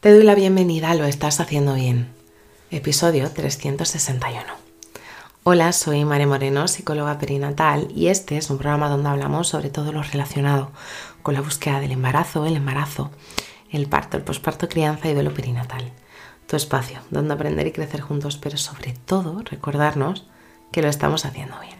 Te doy la bienvenida a Lo Estás Haciendo Bien, episodio 361. Hola, soy María Moreno, psicóloga perinatal, y este es un programa donde hablamos sobre todo lo relacionado con la búsqueda del embarazo, el embarazo, el parto, el posparto, crianza y duelo perinatal. Tu espacio donde aprender y crecer juntos, pero sobre todo recordarnos que lo estamos haciendo bien.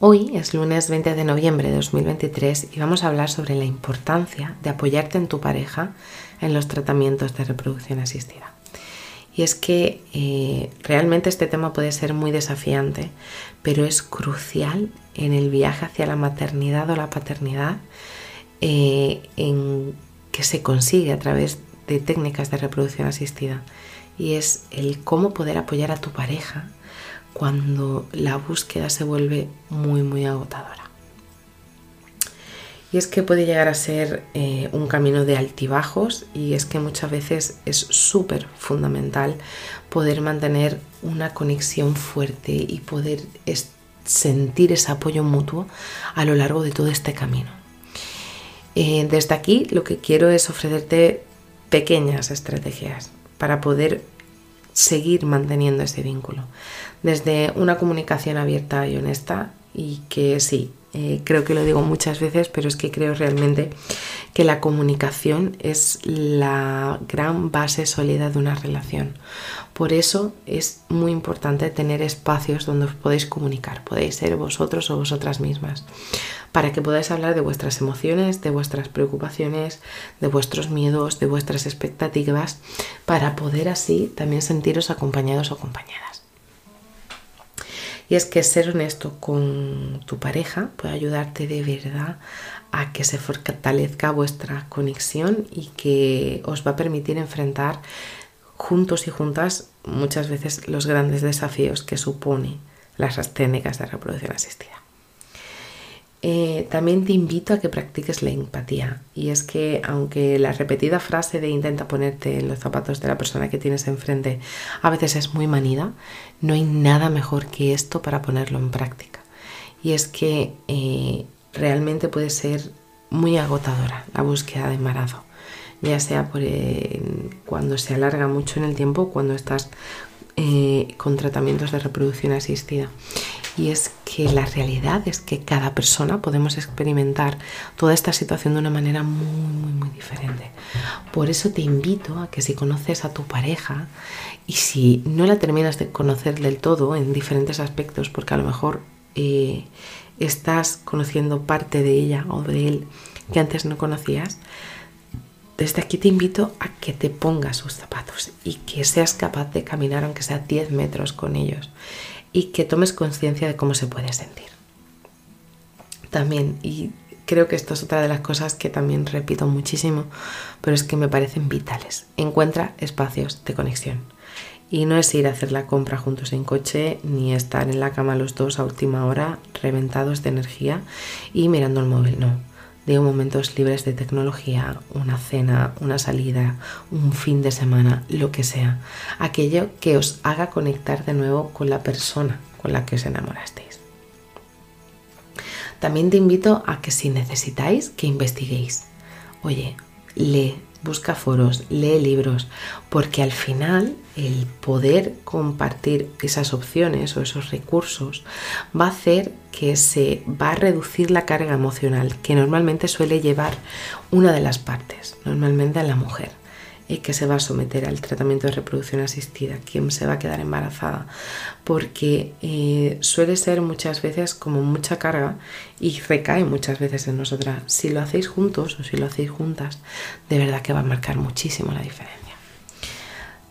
Hoy es lunes 20 de noviembre de 2023 y vamos a hablar sobre la importancia de apoyarte en tu pareja en los tratamientos de reproducción asistida. Y es que eh, realmente este tema puede ser muy desafiante, pero es crucial en el viaje hacia la maternidad o la paternidad eh, en que se consigue a través de técnicas de reproducción asistida. Y es el cómo poder apoyar a tu pareja cuando la búsqueda se vuelve muy, muy agotadora. Y es que puede llegar a ser eh, un camino de altibajos y es que muchas veces es súper fundamental poder mantener una conexión fuerte y poder sentir ese apoyo mutuo a lo largo de todo este camino. Eh, desde aquí lo que quiero es ofrecerte pequeñas estrategias para poder seguir manteniendo ese vínculo. Desde una comunicación abierta y honesta y que sí, eh, creo que lo digo muchas veces, pero es que creo realmente que la comunicación es la gran base sólida de una relación. Por eso es muy importante tener espacios donde os podéis comunicar, podéis ser vosotros o vosotras mismas, para que podáis hablar de vuestras emociones, de vuestras preocupaciones, de vuestros miedos, de vuestras expectativas, para poder así también sentiros acompañados o acompañadas. Y es que ser honesto con tu pareja puede ayudarte de verdad a que se fortalezca vuestra conexión y que os va a permitir enfrentar juntos y juntas muchas veces los grandes desafíos que supone las técnicas de reproducción asistida. Eh, también te invito a que practiques la empatía y es que aunque la repetida frase de intenta ponerte en los zapatos de la persona que tienes enfrente a veces es muy manida, no hay nada mejor que esto para ponerlo en práctica. Y es que eh, realmente puede ser muy agotadora la búsqueda de embarazo, ya sea eh, cuando se alarga mucho en el tiempo, cuando estás con tratamientos de reproducción asistida. Y es que la realidad es que cada persona podemos experimentar toda esta situación de una manera muy, muy, muy diferente. Por eso te invito a que si conoces a tu pareja y si no la terminas de conocer del todo en diferentes aspectos, porque a lo mejor eh, estás conociendo parte de ella o de él que antes no conocías, desde aquí te invito a que te pongas sus zapatos y que seas capaz de caminar aunque sea 10 metros con ellos y que tomes conciencia de cómo se puede sentir. También, y creo que esto es otra de las cosas que también repito muchísimo, pero es que me parecen vitales. Encuentra espacios de conexión. Y no es ir a hacer la compra juntos en coche, ni estar en la cama los dos a última hora, reventados de energía y mirando el móvil, no de momentos libres de tecnología, una cena, una salida, un fin de semana, lo que sea. Aquello que os haga conectar de nuevo con la persona con la que os enamorasteis. También te invito a que si necesitáis, que investiguéis. Oye, lee, busca foros, lee libros, porque al final el poder compartir esas opciones o esos recursos va a hacer que se va a reducir la carga emocional que normalmente suele llevar una de las partes, normalmente la mujer y que se va a someter al tratamiento de reproducción asistida, quien se va a quedar embarazada, porque eh, suele ser muchas veces como mucha carga y recae muchas veces en nosotras. Si lo hacéis juntos o si lo hacéis juntas, de verdad que va a marcar muchísimo la diferencia.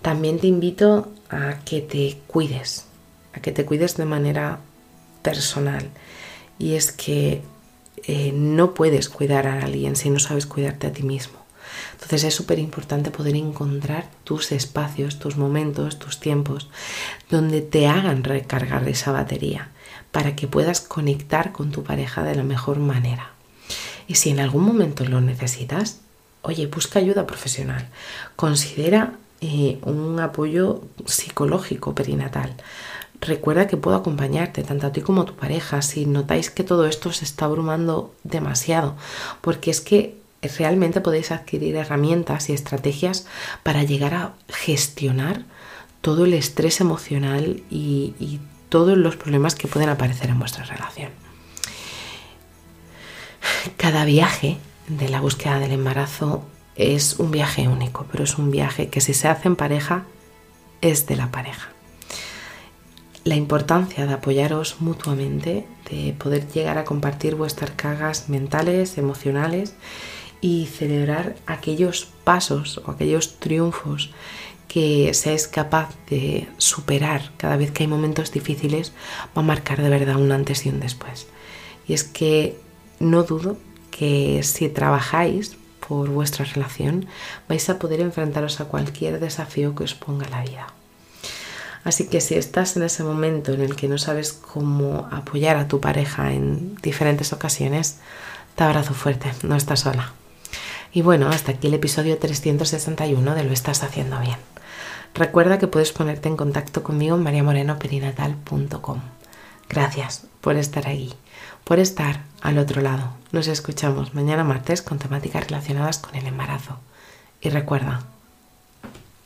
También te invito a que te cuides, a que te cuides de manera personal. Y es que eh, no puedes cuidar a alguien si no sabes cuidarte a ti mismo. Entonces es súper importante poder encontrar tus espacios, tus momentos, tus tiempos, donde te hagan recargar esa batería para que puedas conectar con tu pareja de la mejor manera. Y si en algún momento lo necesitas, oye, busca ayuda profesional. Considera eh, un apoyo psicológico perinatal. Recuerda que puedo acompañarte, tanto a ti como a tu pareja, si notáis que todo esto se está abrumando demasiado, porque es que realmente podéis adquirir herramientas y estrategias para llegar a gestionar todo el estrés emocional y, todos los problemas que pueden aparecer en vuestra relación. Cada viaje de la búsqueda del embarazo es un viaje único, pero es un viaje que si se hace en pareja, es de la pareja. La importancia de apoyaros mutuamente, de poder llegar a compartir vuestras cargas mentales, emocionales y celebrar aquellos pasos o aquellos triunfos que seáis capaz de superar cada vez que hay momentos difíciles va a marcar de verdad un antes y un después. Y es que no dudo que si trabajáis por vuestra relación vais a poder enfrentaros a cualquier desafío que os ponga la vida. Así que si estás en ese momento en el que no sabes cómo apoyar a tu pareja en diferentes ocasiones, te abrazo fuerte, no estás sola. Y bueno, hasta aquí el episodio 361 de Lo estás haciendo bien. Recuerda que puedes ponerte en contacto conmigo en mariamorenoperinatal.com. Gracias por estar aquí, por estar al otro lado. Nos escuchamos mañana martes con temáticas relacionadas con el embarazo. Y recuerda,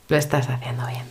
lo estás haciendo bien.